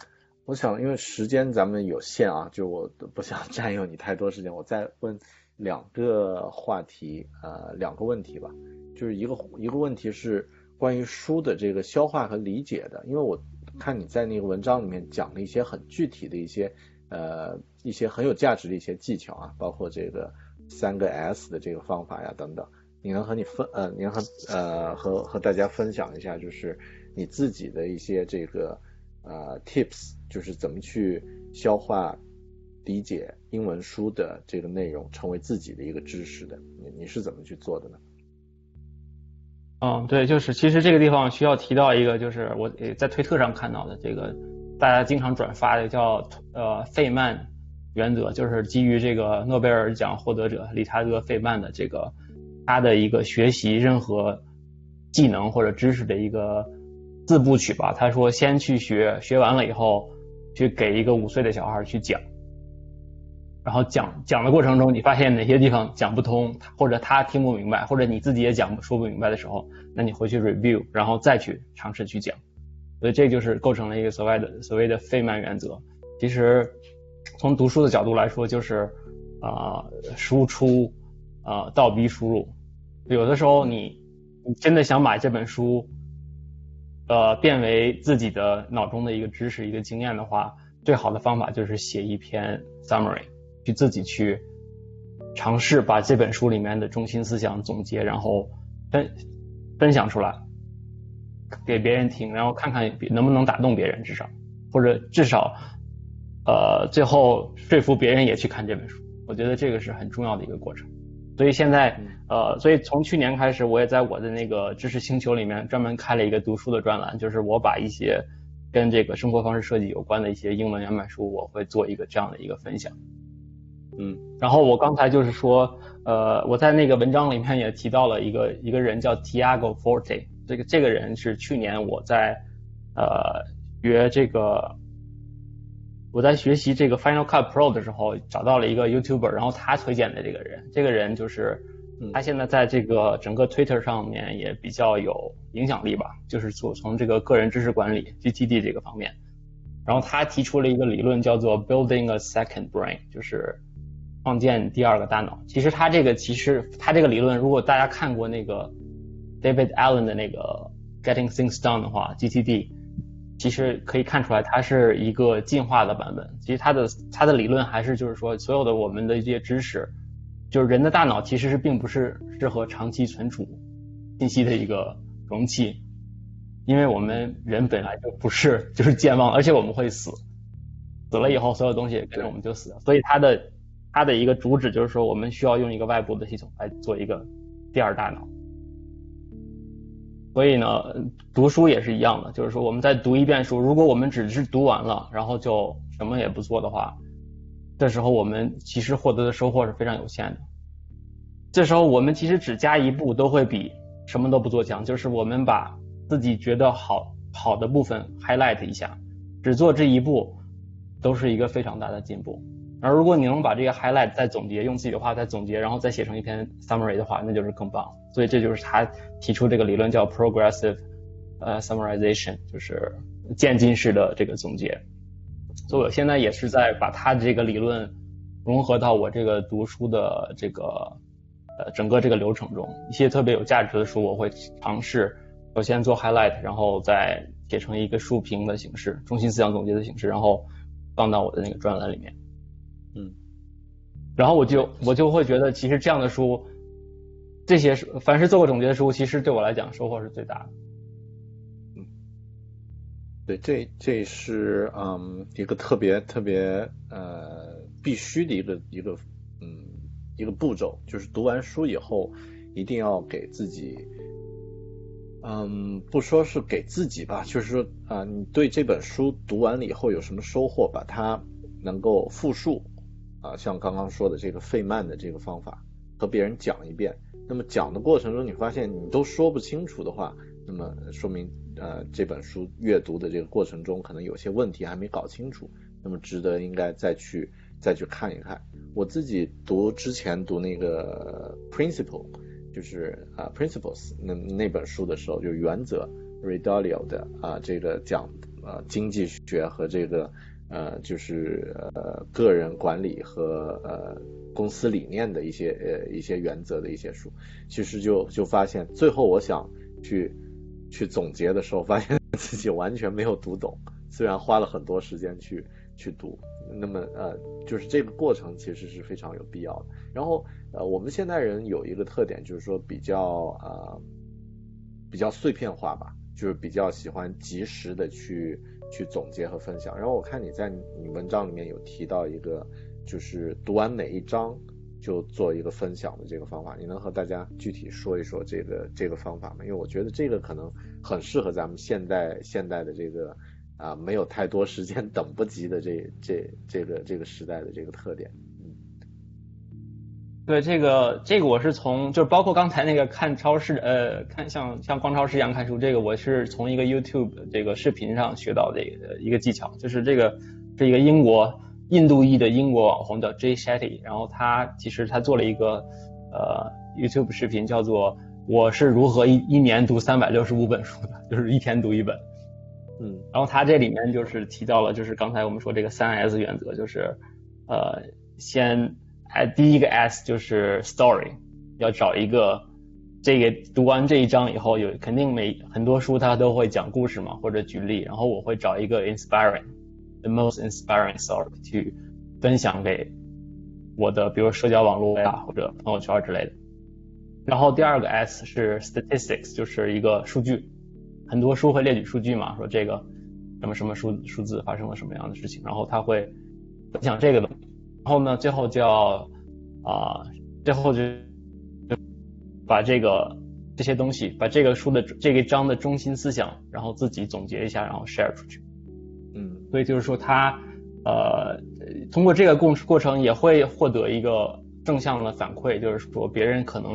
我想，因为时间咱们有限啊，就我不想占用你太多时间，我再问两个话题，呃，两个问题吧。就是一个一个问题是关于书的这个消化和理解的，因为我。看你在那个文章里面讲了一些很具体的一些，呃，一些很有价值的一些技巧啊，包括这个三个 S 的这个方法呀等等，你能和你分呃，你能和呃和和大家分享一下，就是你自己的一些这个呃 tips，就是怎么去消化理解英文书的这个内容，成为自己的一个知识的，你你是怎么去做的呢？嗯，对，就是其实这个地方需要提到一个，就是我在推特上看到的这个大家经常转发的叫呃费曼原则，就是基于这个诺贝尔奖获得者理查德费曼的这个他的一个学习任何技能或者知识的一个四部曲吧。他说先去学，学完了以后去给一个五岁的小孩去讲。然后讲讲的过程中，你发现哪些地方讲不通，或者他听不明白，或者你自己也讲说不明白的时候，那你回去 review，然后再去尝试去讲。所以这就是构成了一个所谓的所谓的费曼原则。其实从读书的角度来说，就是啊输出啊倒逼输入。有的时候你你真的想把这本书，呃，变为自己的脑中的一个知识、一个经验的话，最好的方法就是写一篇 summary，去自己去尝试把这本书里面的中心思想总结，然后分分享出来，给别人听，然后看看能不能打动别人，至少或者至少，呃，最后说服别人也去看这本书。我觉得这个是很重要的一个过程。所以现在，呃，所以从去年开始，我也在我的那个知识星球里面专门开了一个读书的专栏，就是我把一些跟这个生活方式设计有关的一些英文原版书，我会做一个这样的一个分享。嗯，然后我刚才就是说，呃，我在那个文章里面也提到了一个一个人叫 Tiago Forte，这个这个人是去年我在呃约这个。我在学习这个 Final Cut Pro 的时候，找到了一个 YouTuber，然后他推荐的这个人，这个人就是他现在在这个整个 Twitter 上面也比较有影响力吧，就是从从这个个人知识管理 GTD 这个方面，然后他提出了一个理论叫做 Building a Second Brain，就是创建第二个大脑。其实他这个其实他这个理论，如果大家看过那个 David Allen 的那个 Getting Things Done 的话，GTD。其实可以看出来，它是一个进化的版本。其实它的它的理论还是就是说，所有的我们的一些知识，就是人的大脑其实是并不是适合长期存储信息的一个容器，因为我们人本来就不是 就是健忘，而且我们会死，死了以后所有东西跟着我们就死了。所以它的它的一个主旨就是说，我们需要用一个外部的系统来做一个第二大脑。所以呢，读书也是一样的，就是说我们在读一遍书，如果我们只是读完了，然后就什么也不做的话，这时候我们其实获得的收获是非常有限的。这时候我们其实只加一步都会比什么都不做强，就是我们把自己觉得好好的部分 highlight 一下，只做这一步，都是一个非常大的进步。而如果你能把这个 highlight 再总结，用自己的话再总结，然后再写成一篇 summary 的话，那就是更棒。所以这就是他提出这个理论叫 progressive，呃 summarization，就是渐进式的这个总结。所以我现在也是在把他的这个理论融合到我这个读书的这个呃整个这个流程中。一些特别有价值的书，我会尝试首先做 highlight，然后再写成一个书评的形式，中心思想总结的形式，然后放到我的那个专栏里面。嗯，然后我就我就会觉得，其实这样的书，这些书，凡是做过总结的书，其实对我来讲收获是最大的。嗯，对，这这是嗯一个特别特别呃必须的一个一个嗯一个步骤，就是读完书以后一定要给自己，嗯，不说是给自己吧，就是说啊，你对这本书读完了以后有什么收获，把它能够复述。啊，像刚刚说的这个费曼的这个方法，和别人讲一遍。那么讲的过程中，你发现你都说不清楚的话，那么说明呃这本书阅读的这个过程中，可能有些问题还没搞清楚。那么值得应该再去再去看一看。我自己读之前读那个 Principle，就是啊 Principles 那那本书的时候，就原则 Redalio 的啊这个讲啊经济学和这个。呃，就是呃个人管理和呃公司理念的一些呃一些原则的一些书，其实就就发现最后我想去去总结的时候，发现 自己完全没有读懂，虽然花了很多时间去去读，那么呃就是这个过程其实是非常有必要的。然后呃我们现代人有一个特点，就是说比较呃比较碎片化吧，就是比较喜欢及时的去。去总结和分享。然后我看你在你文章里面有提到一个，就是读完每一章就做一个分享的这个方法。你能和大家具体说一说这个这个方法吗？因为我觉得这个可能很适合咱们现代现代的这个啊没有太多时间 等不及的这这这个这个时代的这个特点。对这个，这个我是从，就是包括刚才那个看超市，呃，看像像逛超市一样看书，这个我是从一个 YouTube 这个视频上学到的一个技巧，就是这个是一个英国印度裔的英国网红叫 Jay Shetty，然后他其实他做了一个呃 YouTube 视频，叫做我是如何一一年读三百六十五本书的，就是一天读一本，嗯，然后他这里面就是提到了，就是刚才我们说这个三 S 原则，就是呃先。哎，第一个 S 就是 story，要找一个这个读完这一章以后，有肯定每很多书它都会讲故事嘛，或者举例，然后我会找一个 inspiring，the most inspiring story 去分享给我的，比如社交网络呀或者朋友圈之类的。然后第二个 S 是 statistics，就是一个数据，很多书会列举数据嘛，说这个什么什么数数字发生了什么样的事情，然后他会分享这个的。然后呢，最后就要啊，最后就。把这个这些东西，把这个书的这个章的中心思想，然后自己总结一下，然后 share 出去。嗯，所以就是说他呃通过这个过过程也会获得一个正向的反馈，就是说别人可能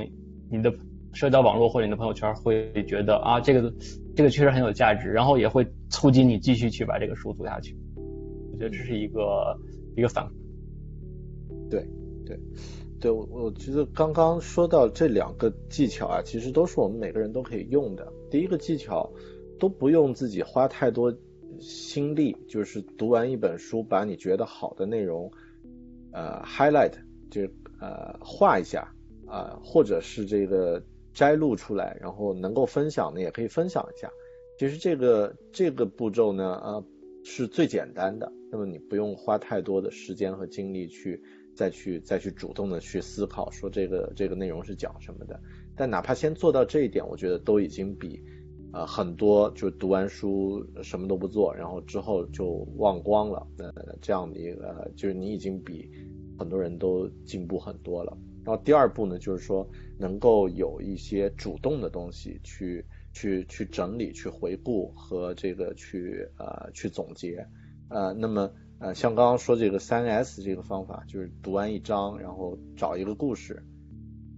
你的社交网络或者你的朋友圈会觉得啊这个这个确实很有价值，然后也会促进你继续去把这个书读下去。我觉得这是一个一个反对对。对，我我觉得刚刚说到这两个技巧啊，其实都是我们每个人都可以用的。第一个技巧，都不用自己花太多心力，就是读完一本书，把你觉得好的内容，呃，highlight，就呃画一下啊，或者是这个摘录出来，然后能够分享的也可以分享一下。其实这个这个步骤呢，呃，是最简单的，那么你不用花太多的时间和精力去。再去再去主动的去思考，说这个这个内容是讲什么的。但哪怕先做到这一点，我觉得都已经比，呃，很多就读完书什么都不做，然后之后就忘光了，呃，这样的一个，就是你已经比很多人都进步很多了。然后第二步呢，就是说能够有一些主动的东西去去去整理、去回顾和这个去呃去总结，呃，那么。呃，像刚刚说这个三 S 这个方法，就是读完一章，然后找一个故事，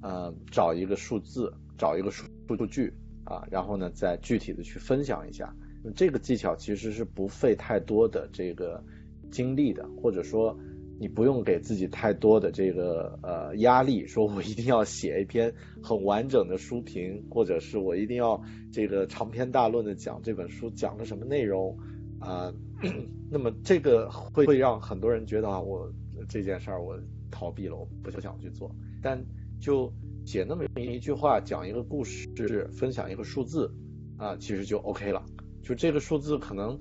呃，找一个数字，找一个数数据啊，然后呢，再具体的去分享一下。这个技巧其实是不费太多的这个精力的，或者说你不用给自己太多的这个呃压力，说我一定要写一篇很完整的书评，或者是我一定要这个长篇大论的讲这本书讲了什么内容啊。那么这个会会让很多人觉得啊，我这件事儿我逃避了，我不想去做。但就写那么一句话，讲一个故事，分享一个数字啊，其实就 OK 了。就这个数字可能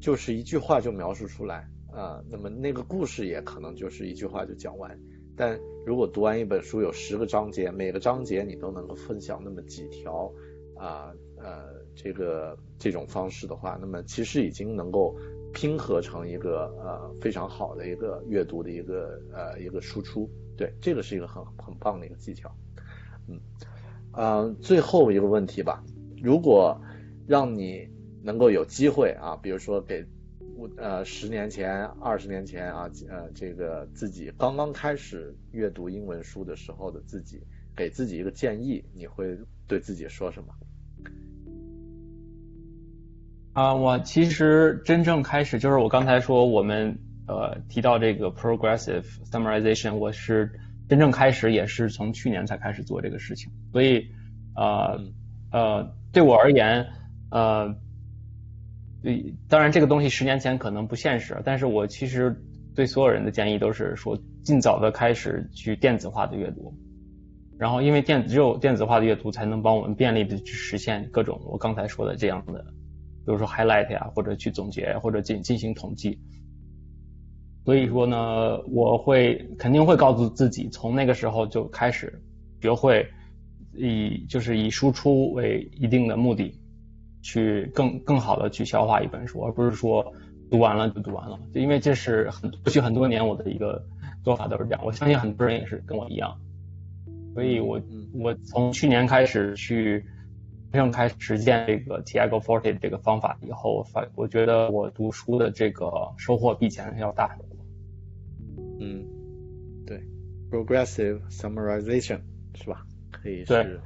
就是一句话就描述出来啊，那么那个故事也可能就是一句话就讲完。但如果读完一本书有十个章节，每个章节你都能够分享那么几条啊呃。这个这种方式的话，那么其实已经能够拼合成一个呃非常好的一个阅读的一个呃一个输出。对，这个是一个很很棒的一个技巧。嗯，呃，最后一个问题吧，如果让你能够有机会啊，比如说给呃十年前、二十年前啊，呃这个自己刚刚开始阅读英文书的时候的自己，给自己一个建议，你会对自己说什么？啊，我其实真正开始就是我刚才说我们呃提到这个 progressive summarization，我是真正开始也是从去年才开始做这个事情，所以呃呃对我而言呃，对，当然这个东西十年前可能不现实，但是我其实对所有人的建议都是说尽早的开始去电子化的阅读，然后因为电只有电子化的阅读才能帮我们便利的去实现各种我刚才说的这样的。比如说 highlight 呀，或者去总结，或者进进行统计。所以说呢，我会肯定会告诉自己，从那个时候就开始学会以就是以输出为一定的目的，去更更好的去消化一本书，而不是说读完了就读完了。就因为这是很过去很多年我的一个做法都是这样，我相信很多人也是跟我一样。所以我我从去年开始去。真正开始实践这个 Tiago Forte 这个方法以后，发我觉得我读书的这个收获比以前要大很多。嗯，对，Progressive Summarization 是吧？可以是，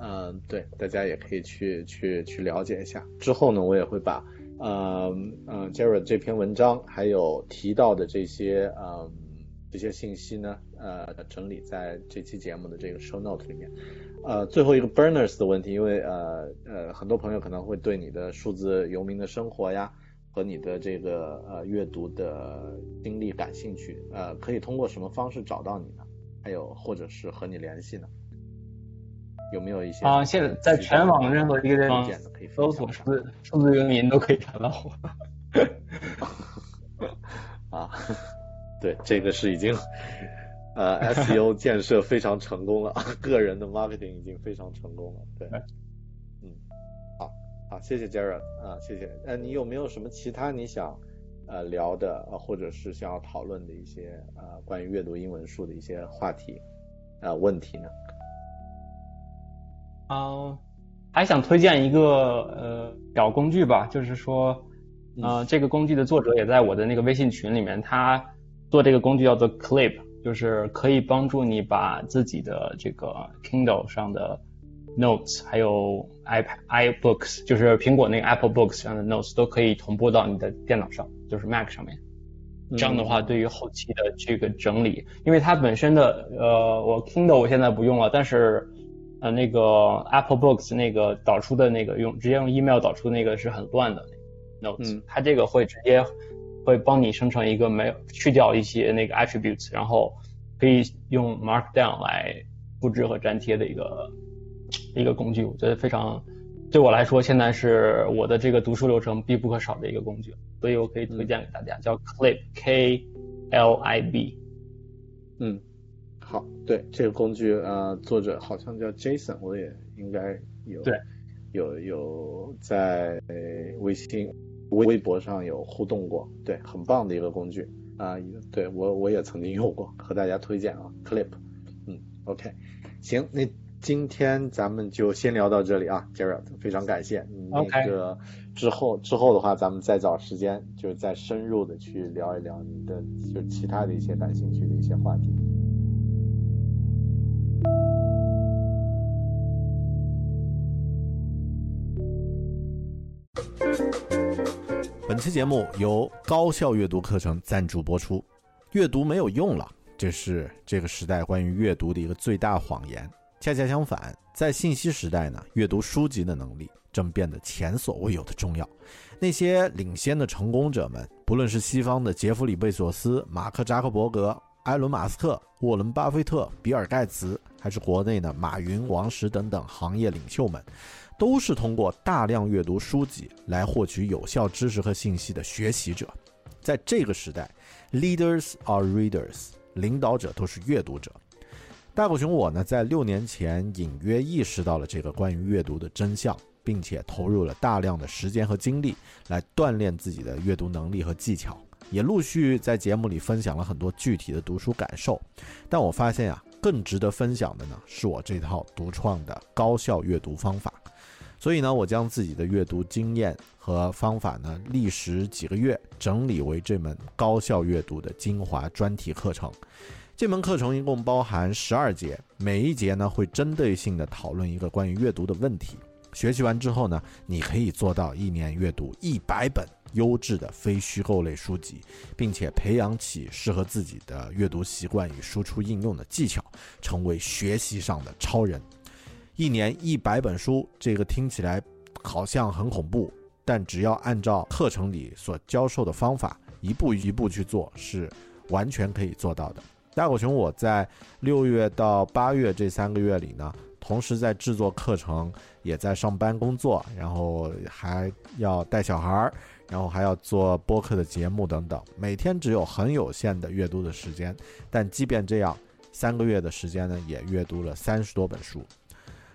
嗯，对，大家也可以去去去了解一下。之后呢，我也会把呃呃 Jared 这篇文章还有提到的这些嗯这些信息呢呃整理在这期节目的这个 Show Note 里面。呃，最后一个 burners 的问题，因为呃呃，很多朋友可能会对你的数字游民的生活呀，和你的这个呃阅读的经历感兴趣，呃，可以通过什么方式找到你呢？还有或者是和你联系呢？有没有一些啊？现在在全网任何一个地方搜索数字数字游民都可以找到我。啊，对，这个是已经呃 SEO 建设非常成功了，个人的 marketing 已经非常成功了。对，嗯，好，好，谢谢 Jared 啊，谢谢。呃，你有没有什么其他你想呃聊的，或者是想要讨论的一些呃关于阅读英文书的一些话题啊问题呢？啊，还想推荐一个呃小工具吧，就是说，呃，这个工具的作者也在我的那个微信群里面，他做这个工具叫做 Clip，就是可以帮助你把自己的这个 Kindle 上的 Notes，还有 iPad、iBooks，就是苹果那个 Apple Books 上的 Notes 都可以同步到你的电脑上，就是 Mac 上面。这样的话，对于后期的这个整理，因为它本身的呃，我 Kindle 我现在不用了，但是。呃，那个 Apple Books 那个导出的那个用直接用 email 导出那个是很乱的 notes，它这个会直接会帮你生成一个没有去掉一些那个 attributes，然后可以用 Markdown 来复制和粘贴的一个一个工具，我觉得非常对我来说现在是我的这个读书流程必不可少的一个工具，所以我可以推荐给大家，叫 Clip K L I B，嗯。好，对这个工具，呃，作者好像叫 Jason，我也应该有对。有有在微信、微博上有互动过，对，很棒的一个工具啊，对我我也曾经用过，和大家推荐啊，Clip，嗯，OK，行，那今天咱们就先聊到这里啊，Jared，非常感谢，那个之后之后的话，咱们再找时间，就是再深入的去聊一聊你的就其他的一些感兴趣的一些话题。期节目由高效阅读课程赞助播出。阅读没有用了，这是这个时代关于阅读的一个最大谎言。恰恰相反，在信息时代呢，阅读书籍的能力正变得前所未有的重要。那些领先的成功者们，不论是西方的杰弗里·贝索斯、马克·扎克伯格、埃伦·马斯克、沃伦·巴菲特、比尔·盖茨，还是国内的马云、王石等等行业领袖们。都是通过大量阅读书籍来获取有效知识和信息的学习者。在这个时代，leaders are readers，领导者都是阅读者。大狗熊我呢，在六年前隐约意识到了这个关于阅读的真相，并且投入了大量的时间和精力来锻炼自己的阅读能力和技巧，也陆续在节目里分享了很多具体的读书感受。但我发现啊，更值得分享的呢，是我这套独创的高效阅读方法。所以呢，我将自己的阅读经验和方法呢，历时几个月整理为这门高效阅读的精华专题课程。这门课程一共包含十二节，每一节呢会针对性的讨论一个关于阅读的问题。学习完之后呢，你可以做到一年阅读一百本优质的非虚构类书籍，并且培养起适合自己的阅读习惯与输出应用的技巧，成为学习上的超人。一年一百本书，这个听起来好像很恐怖，但只要按照课程里所教授的方法，一步一步去做，是完全可以做到的。大狗熊，我在六月到八月这三个月里呢，同时在制作课程，也在上班工作，然后还要带小孩儿，然后还要做播客的节目等等，每天只有很有限的阅读的时间，但即便这样，三个月的时间呢，也阅读了三十多本书。